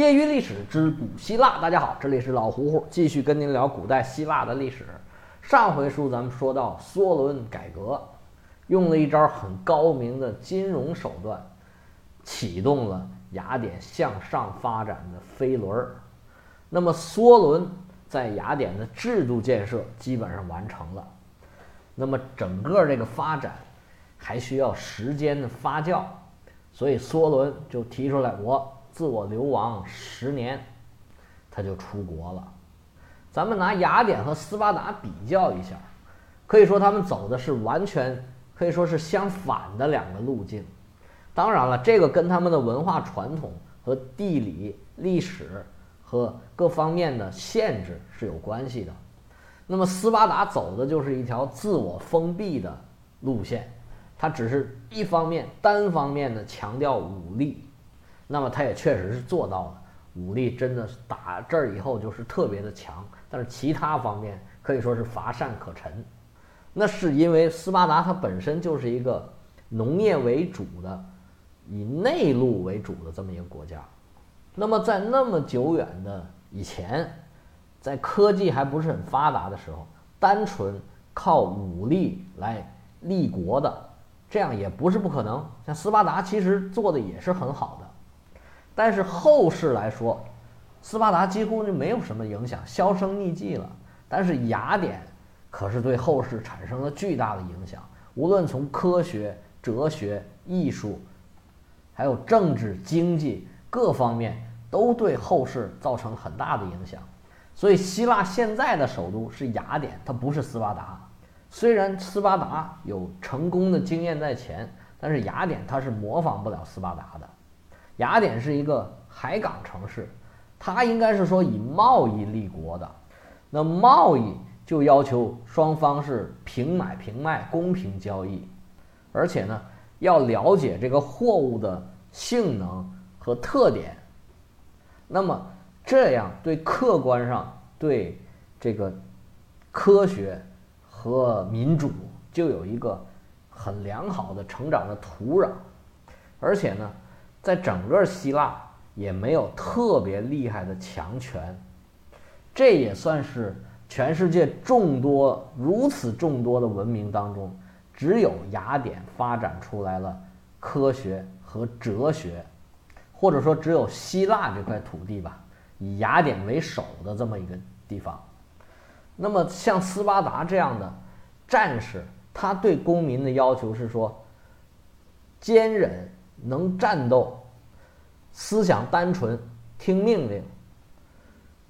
业余历史之古希腊，大家好，这里是老胡胡，继续跟您聊古代希腊的历史。上回书咱们说到梭伦改革，用了一招很高明的金融手段，启动了雅典向上发展的飞轮。那么梭伦在雅典的制度建设基本上完成了，那么整个这个发展还需要时间的发酵，所以梭伦就提出来我。自我流亡十年，他就出国了。咱们拿雅典和斯巴达比较一下，可以说他们走的是完全可以说是相反的两个路径。当然了，这个跟他们的文化传统和地理、历史和各方面的限制是有关系的。那么斯巴达走的就是一条自我封闭的路线，它只是一方面单方面的强调武力。那么他也确实是做到了，武力真的是打这儿以后就是特别的强，但是其他方面可以说是乏善可陈。那是因为斯巴达它本身就是一个农业为主的、以内陆为主的这么一个国家。那么在那么久远的以前，在科技还不是很发达的时候，单纯靠武力来立国的，这样也不是不可能。像斯巴达其实做的也是很好的。但是后世来说，斯巴达几乎就没有什么影响，销声匿迹了。但是雅典可是对后世产生了巨大的影响，无论从科学、哲学、艺术，还有政治、经济各方面，都对后世造成很大的影响。所以，希腊现在的首都是雅典，它不是斯巴达。虽然斯巴达有成功的经验在前，但是雅典它是模仿不了斯巴达的。雅典是一个海港城市，它应该是说以贸易立国的，那贸易就要求双方是平买平卖、公平交易，而且呢要了解这个货物的性能和特点，那么这样对客观上对这个科学和民主就有一个很良好的成长的土壤，而且呢。在整个希腊也没有特别厉害的强权，这也算是全世界众多如此众多的文明当中，只有雅典发展出来了科学和哲学，或者说只有希腊这块土地吧，以雅典为首的这么一个地方。那么像斯巴达这样的战士，他对公民的要求是说，坚忍。能战斗，思想单纯，听命令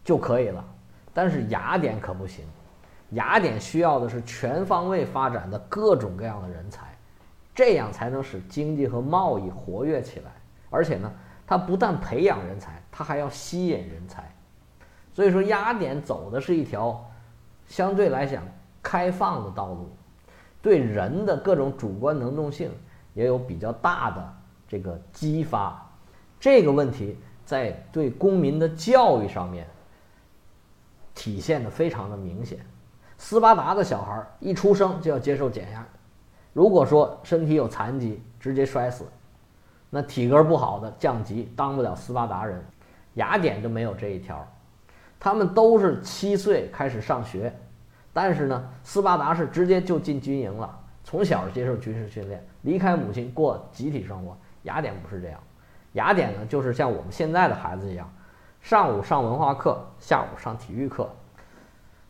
就可以了。但是雅典可不行，雅典需要的是全方位发展的各种各样的人才，这样才能使经济和贸易活跃起来。而且呢，它不但培养人才，它还要吸引人才。所以说，雅典走的是一条相对来讲开放的道路，对人的各种主观能动性也有比较大的。这个激发这个问题，在对公民的教育上面体现的非常的明显。斯巴达的小孩一出生就要接受减压，如果说身体有残疾，直接摔死；那体格不好的降级，当不了斯巴达人。雅典就没有这一条，他们都是七岁开始上学，但是呢，斯巴达是直接就进军营了，从小接受军事训练，离开母亲过集体生活。雅典不是这样，雅典呢就是像我们现在的孩子一样，上午上文化课，下午上体育课。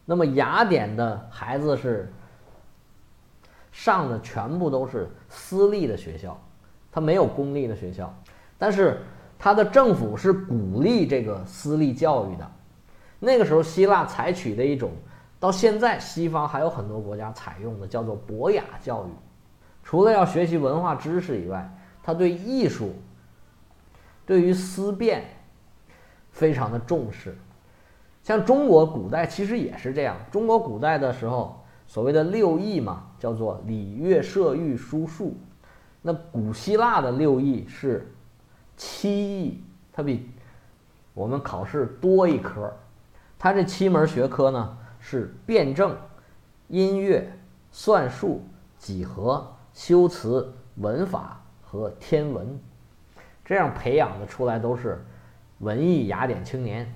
那么雅典的孩子是上的全部都是私立的学校，他没有公立的学校，但是他的政府是鼓励这个私立教育的。那个时候希腊采取的一种，到现在西方还有很多国家采用的叫做博雅教育，除了要学习文化知识以外。他对艺术，对于思辨，非常的重视。像中国古代其实也是这样。中国古代的时候，所谓的六艺嘛，叫做礼乐射御书数。那古希腊的六艺是七艺，它比我们考试多一科。它这七门学科呢，是辩证、音乐、算术、几何、修辞、文法。和天文，这样培养的出来都是文艺雅典青年，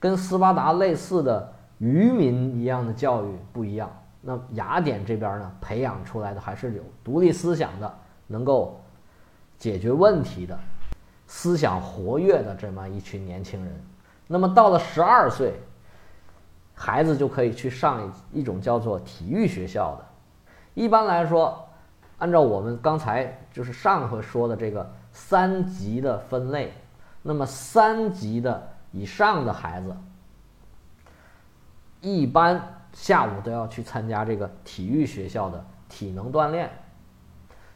跟斯巴达类似的渔民一样的教育不一样。那雅典这边呢，培养出来的还是有独立思想的，能够解决问题的，思想活跃的这么一群年轻人。那么到了十二岁，孩子就可以去上一一种叫做体育学校的。一般来说，按照我们刚才就是上回说的这个三级的分类，那么三级的以上的孩子，一般。下午都要去参加这个体育学校的体能锻炼。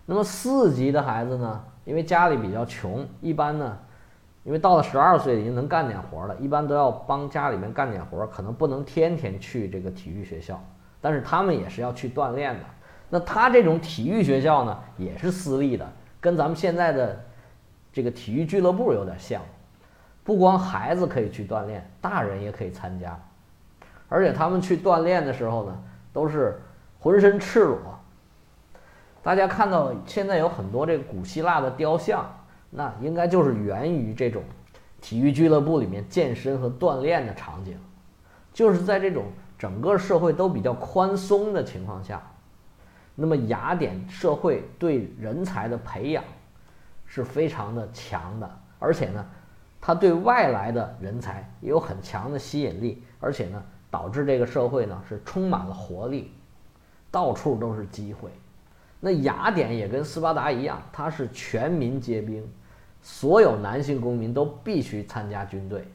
那么四级的孩子呢，因为家里比较穷，一般呢，因为到了十二岁已经能干点活了，一般都要帮家里面干点活，可能不能天天去这个体育学校，但是他们也是要去锻炼的。那他这种体育学校呢，也是私立的，跟咱们现在的这个体育俱乐部有点像，不光孩子可以去锻炼，大人也可以参加。而且他们去锻炼的时候呢，都是浑身赤裸。大家看到现在有很多这个古希腊的雕像，那应该就是源于这种体育俱乐部里面健身和锻炼的场景。就是在这种整个社会都比较宽松的情况下，那么雅典社会对人才的培养是非常的强的，而且呢，它对外来的人才也有很强的吸引力，而且呢。导致这个社会呢是充满了活力，到处都是机会。那雅典也跟斯巴达一样，它是全民皆兵，所有男性公民都必须参加军队。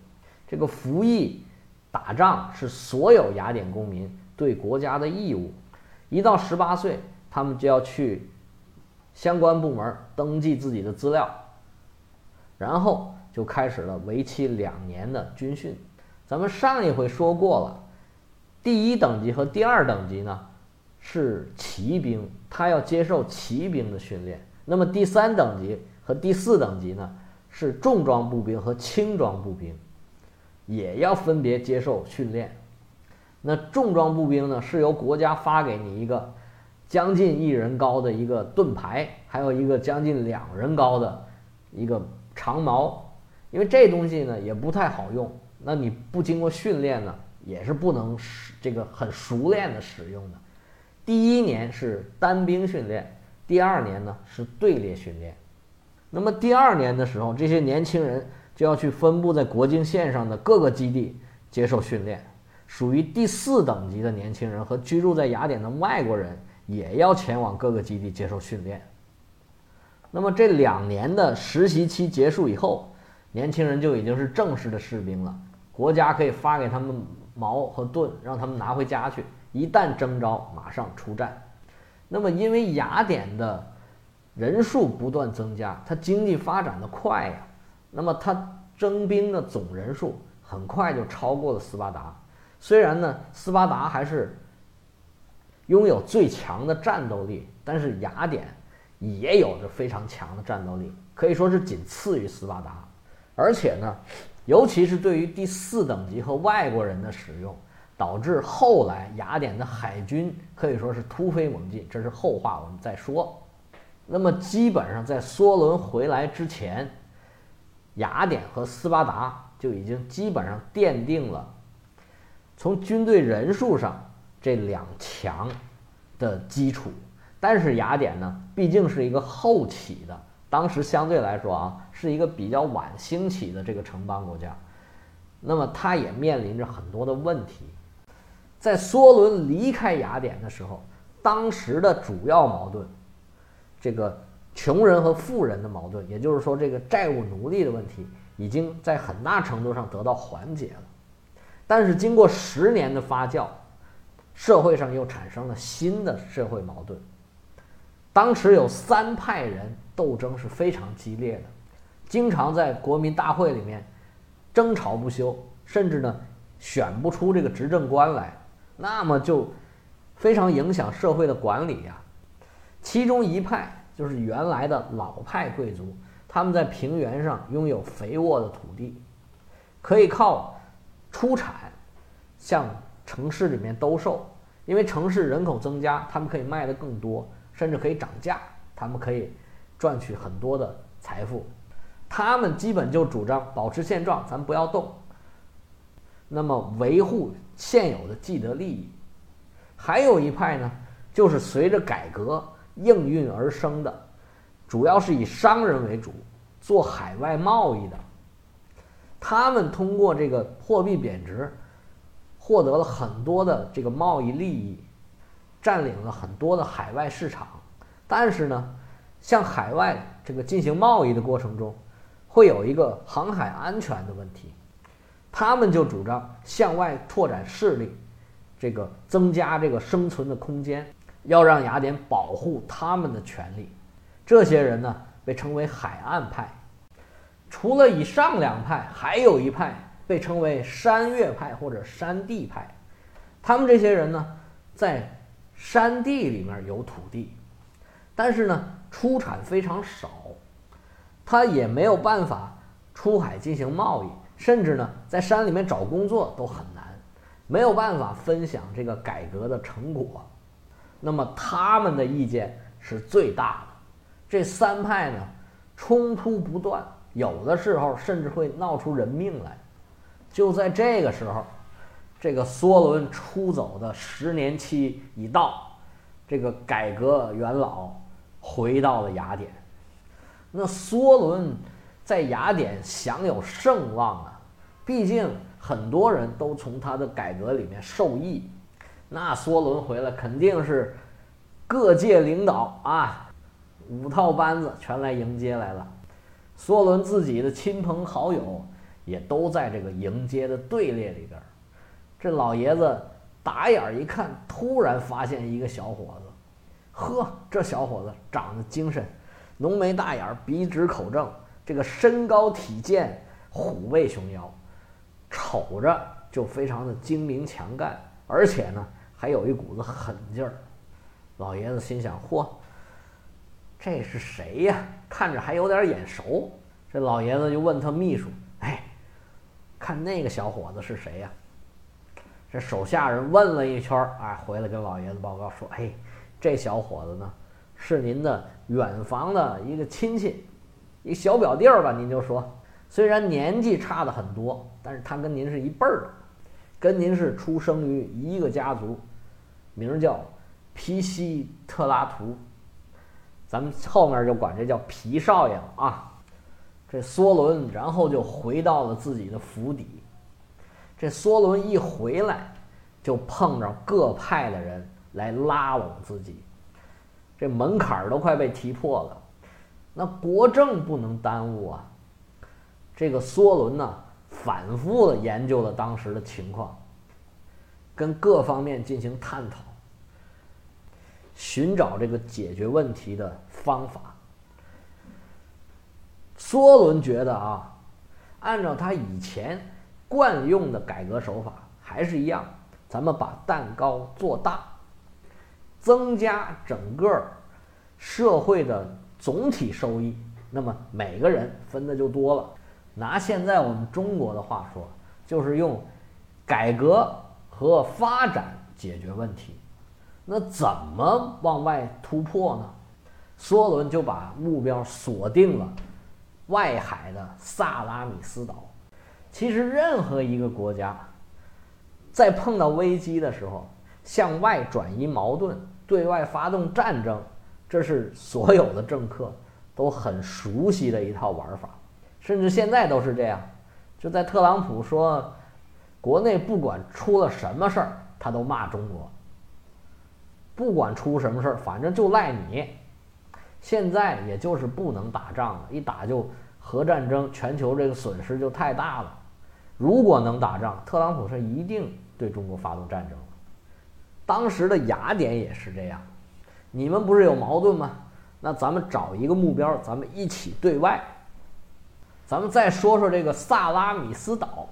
这个服役打仗是所有雅典公民对国家的义务。一到十八岁，他们就要去相关部门登记自己的资料，然后就开始了为期两年的军训。咱们上一回说过了。第一等级和第二等级呢，是骑兵，他要接受骑兵的训练。那么第三等级和第四等级呢，是重装步兵和轻装步兵，也要分别接受训练。那重装步兵呢，是由国家发给你一个将近一人高的一个盾牌，还有一个将近两人高的一个长矛，因为这东西呢也不太好用，那你不经过训练呢？也是不能使这个很熟练的使用的。第一年是单兵训练，第二年呢是队列训练。那么第二年的时候，这些年轻人就要去分布在国境线上的各个基地接受训练。属于第四等级的年轻人和居住在雅典的外国人也要前往各个基地接受训练。那么这两年的实习期结束以后，年轻人就已经是正式的士兵了，国家可以发给他们。矛和盾让他们拿回家去，一旦征召，马上出战。那么，因为雅典的人数不断增加，它经济发展的快呀，那么它征兵的总人数很快就超过了斯巴达。虽然呢，斯巴达还是拥有最强的战斗力，但是雅典也有着非常强的战斗力，可以说是仅次于斯巴达。而且呢。尤其是对于第四等级和外国人的使用，导致后来雅典的海军可以说是突飞猛进。这是后话，我们再说。那么，基本上在梭伦回来之前，雅典和斯巴达就已经基本上奠定了从军队人数上这两强的基础。但是雅典呢，毕竟是一个后起的。当时相对来说啊，是一个比较晚兴起的这个城邦国家，那么它也面临着很多的问题。在梭伦离开雅典的时候，当时的主要矛盾，这个穷人和富人的矛盾，也就是说这个债务奴隶的问题，已经在很大程度上得到缓解了。但是经过十年的发酵，社会上又产生了新的社会矛盾。当时有三派人。斗争是非常激烈的，经常在国民大会里面争吵不休，甚至呢选不出这个执政官来，那么就非常影响社会的管理呀。其中一派就是原来的老派贵族，他们在平原上拥有肥沃的土地，可以靠出产向城市里面兜售，因为城市人口增加，他们可以卖的更多，甚至可以涨价，他们可以。赚取很多的财富，他们基本就主张保持现状，咱不要动。那么维护现有的既得利益。还有一派呢，就是随着改革应运而生的，主要是以商人为主，做海外贸易的。他们通过这个货币贬值，获得了很多的这个贸易利益，占领了很多的海外市场。但是呢，向海外这个进行贸易的过程中，会有一个航海安全的问题。他们就主张向外拓展势力，这个增加这个生存的空间，要让雅典保护他们的权利。这些人呢，被称为海岸派。除了以上两派，还有一派被称为山岳派或者山地派。他们这些人呢，在山地里面有土地，但是呢，出产非常少，他也没有办法出海进行贸易，甚至呢，在山里面找工作都很难，没有办法分享这个改革的成果。那么他们的意见是最大的。这三派呢，冲突不断。有的时候甚至会闹出人命来。就在这个时候，这个梭伦出走的十年期已到，这个改革元老回到了雅典。那梭伦在雅典享有盛望啊，毕竟很多人都从他的改革里面受益。那梭伦回来肯定是各界领导啊，五套班子全来迎接来了。梭伦自己的亲朋好友也都在这个迎接的队列里边。这老爷子打眼一看，突然发现一个小伙子。呵，这小伙子长得精神，浓眉大眼，鼻直口正，这个身高体健，虎背熊腰，瞅着就非常的精明强干，而且呢还有一股子狠劲儿。老爷子心想：嚯！这是谁呀？看着还有点眼熟。这老爷子就问他秘书：“，看那个小伙子是谁呀？”这手下人问了一圈儿，哎，回来跟老爷子报告说：“哎，这小伙子呢，是您的远房的一个亲戚，一小表弟儿吧？您就说，虽然年纪差的很多，但是他跟您是一辈儿的，跟您是出生于一个家族，名叫皮西特拉图。”咱们后面就管这叫皮少爷了啊。这梭伦然后就回到了自己的府邸。这梭伦一回来，就碰着各派的人来拉拢自己，这门槛都快被踢破了。那国政不能耽误啊。这个梭伦呢，反复的研究了当时的情况，跟各方面进行探讨。寻找这个解决问题的方法。梭伦觉得啊，按照他以前惯用的改革手法，还是一样，咱们把蛋糕做大，增加整个社会的总体收益，那么每个人分的就多了。拿现在我们中国的话说，就是用改革和发展解决问题。那怎么往外突破呢？梭伦就把目标锁定了外海的萨拉米斯岛。其实，任何一个国家在碰到危机的时候，向外转移矛盾、对外发动战争，这是所有的政客都很熟悉的一套玩法，甚至现在都是这样。就在特朗普说，国内不管出了什么事儿，他都骂中国。不管出什么事儿，反正就赖你。现在也就是不能打仗了，一打就核战争，全球这个损失就太大了。如果能打仗，特朗普是一定对中国发动战争当时的雅典也是这样，你们不是有矛盾吗？那咱们找一个目标，咱们一起对外。咱们再说说这个萨拉米斯岛，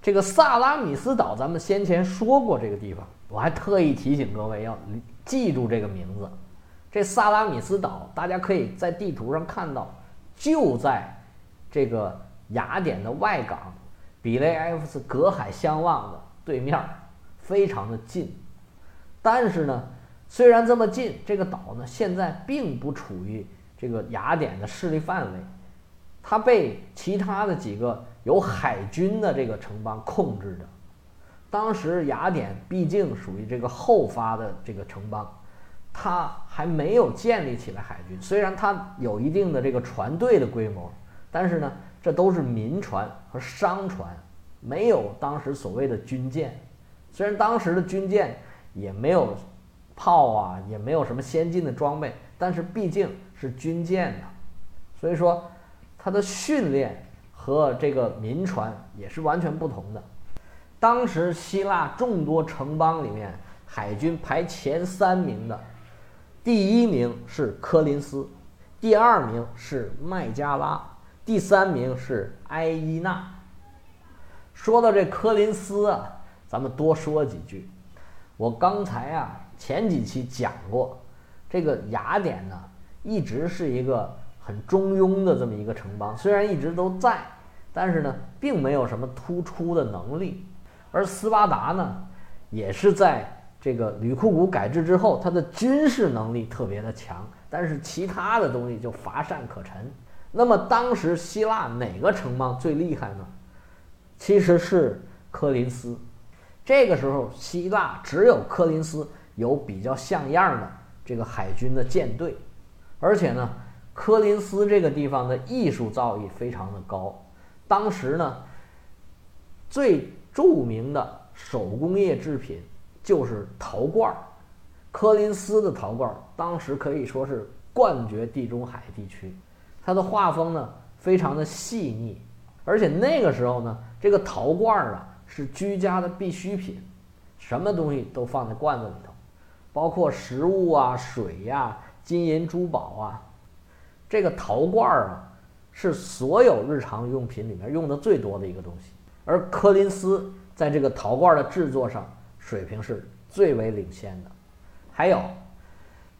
这个萨拉米斯岛，咱们先前说过这个地方。我还特意提醒各位要记住这个名字，这萨拉米斯岛，大家可以在地图上看到，就在这个雅典的外港，比雷埃夫斯隔海相望的对面，非常的近。但是呢，虽然这么近，这个岛呢现在并不处于这个雅典的势力范围，它被其他的几个有海军的这个城邦控制着。当时雅典毕竟属于这个后发的这个城邦，他还没有建立起来海军。虽然他有一定的这个船队的规模，但是呢，这都是民船和商船，没有当时所谓的军舰。虽然当时的军舰也没有炮啊，也没有什么先进的装备，但是毕竟是军舰呐，所以说它的训练和这个民船也是完全不同的。当时希腊众多城邦里面，海军排前三名的，第一名是柯林斯，第二名是麦加拉，第三名是埃伊纳。说到这柯林斯啊，咱们多说几句。我刚才啊前几期讲过，这个雅典呢一直是一个很中庸的这么一个城邦，虽然一直都在，但是呢并没有什么突出的能力。而斯巴达呢，也是在这个吕库古改制之后，它的军事能力特别的强，但是其他的东西就乏善可陈。那么当时希腊哪个城邦最厉害呢？其实是科林斯。这个时候，希腊只有科林斯有比较像样的这个海军的舰队，而且呢，科林斯这个地方的艺术造诣非常的高。当时呢，最著名的手工业制品就是陶罐儿，柯林斯的陶罐儿当时可以说是冠绝地中海地区。它的画风呢非常的细腻，而且那个时候呢，这个陶罐儿啊是居家的必需品，什么东西都放在罐子里头，包括食物啊、水呀、金银珠宝啊。这个陶罐儿啊是所有日常用品里面用的最多的一个东西。而柯林斯在这个陶罐的制作上水平是最为领先的。还有，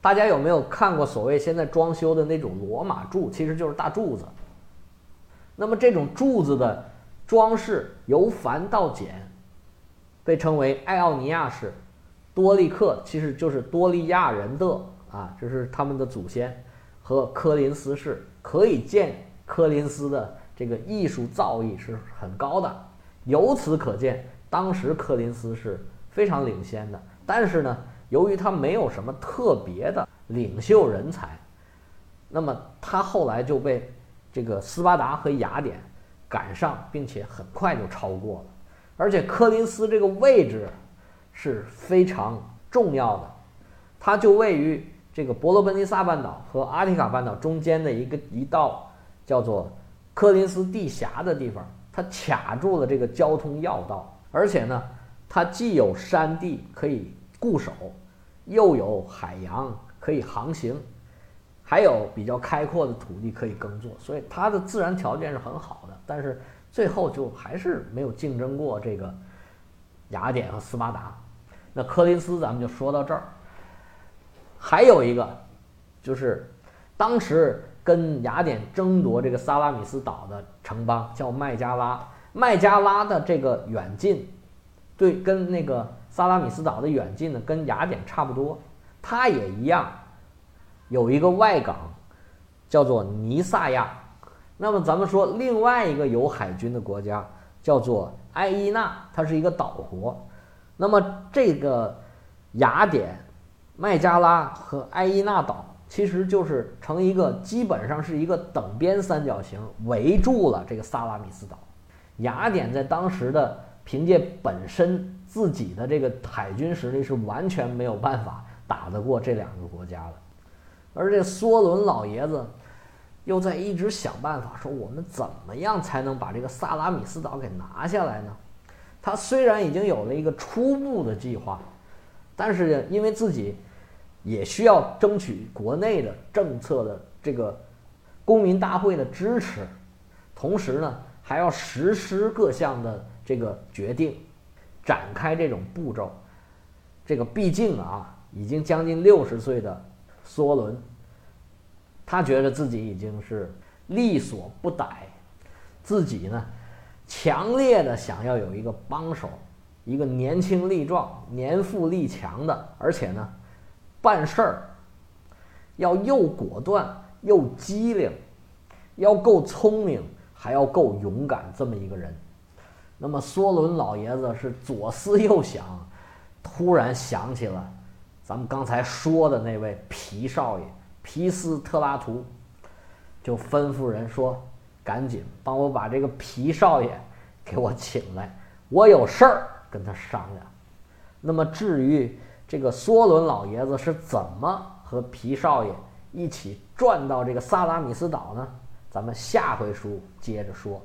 大家有没有看过所谓现在装修的那种罗马柱？其实就是大柱子。那么这种柱子的装饰由繁到简，被称为爱奥尼亚式。多利克其实就是多利亚人的啊，这是他们的祖先和柯林斯式，可以见柯林斯的这个艺术造诣是很高的。由此可见，当时柯林斯是非常领先的。但是呢，由于他没有什么特别的领袖人才，那么他后来就被这个斯巴达和雅典赶上，并且很快就超过了。而且柯林斯这个位置是非常重要的，它就位于这个伯罗奔尼撒半岛和阿提卡半岛中间的一个一道叫做柯林斯地峡的地方。它卡住了这个交通要道，而且呢，它既有山地可以固守，又有海洋可以航行，还有比较开阔的土地可以耕作，所以它的自然条件是很好的。但是最后就还是没有竞争过这个雅典和斯巴达。那柯林斯咱们就说到这儿。还有一个，就是当时。跟雅典争夺这个萨拉米斯岛的城邦叫麦加拉，麦加拉的这个远近，对，跟那个萨拉米斯岛的远近呢，跟雅典差不多，它也一样，有一个外港，叫做尼萨亚。那么咱们说另外一个有海军的国家叫做埃伊纳，它是一个岛国。那么这个雅典、麦加拉和埃伊纳岛。其实就是成一个基本上是一个等边三角形，围住了这个萨拉米斯岛。雅典在当时的凭借本身自己的这个海军实力是完全没有办法打得过这两个国家的。而这梭伦老爷子又在一直想办法，说我们怎么样才能把这个萨拉米斯岛给拿下来呢？他虽然已经有了一个初步的计划，但是因为自己。也需要争取国内的政策的这个公民大会的支持，同时呢，还要实施各项的这个决定，展开这种步骤。这个毕竟啊，已经将近六十岁的梭伦，他觉得自己已经是力所不逮，自己呢，强烈的想要有一个帮手，一个年轻力壮、年富力强的，而且呢。办事儿要又果断又机灵，要够聪明，还要够勇敢，这么一个人。那么梭伦老爷子是左思右想，突然想起了咱们刚才说的那位皮少爷皮斯特拉图，就吩咐人说：“赶紧帮我把这个皮少爷给我请来，我有事儿跟他商量。”那么至于这个梭伦老爷子是怎么和皮少爷一起转到这个萨拉米斯岛呢？咱们下回书接着说。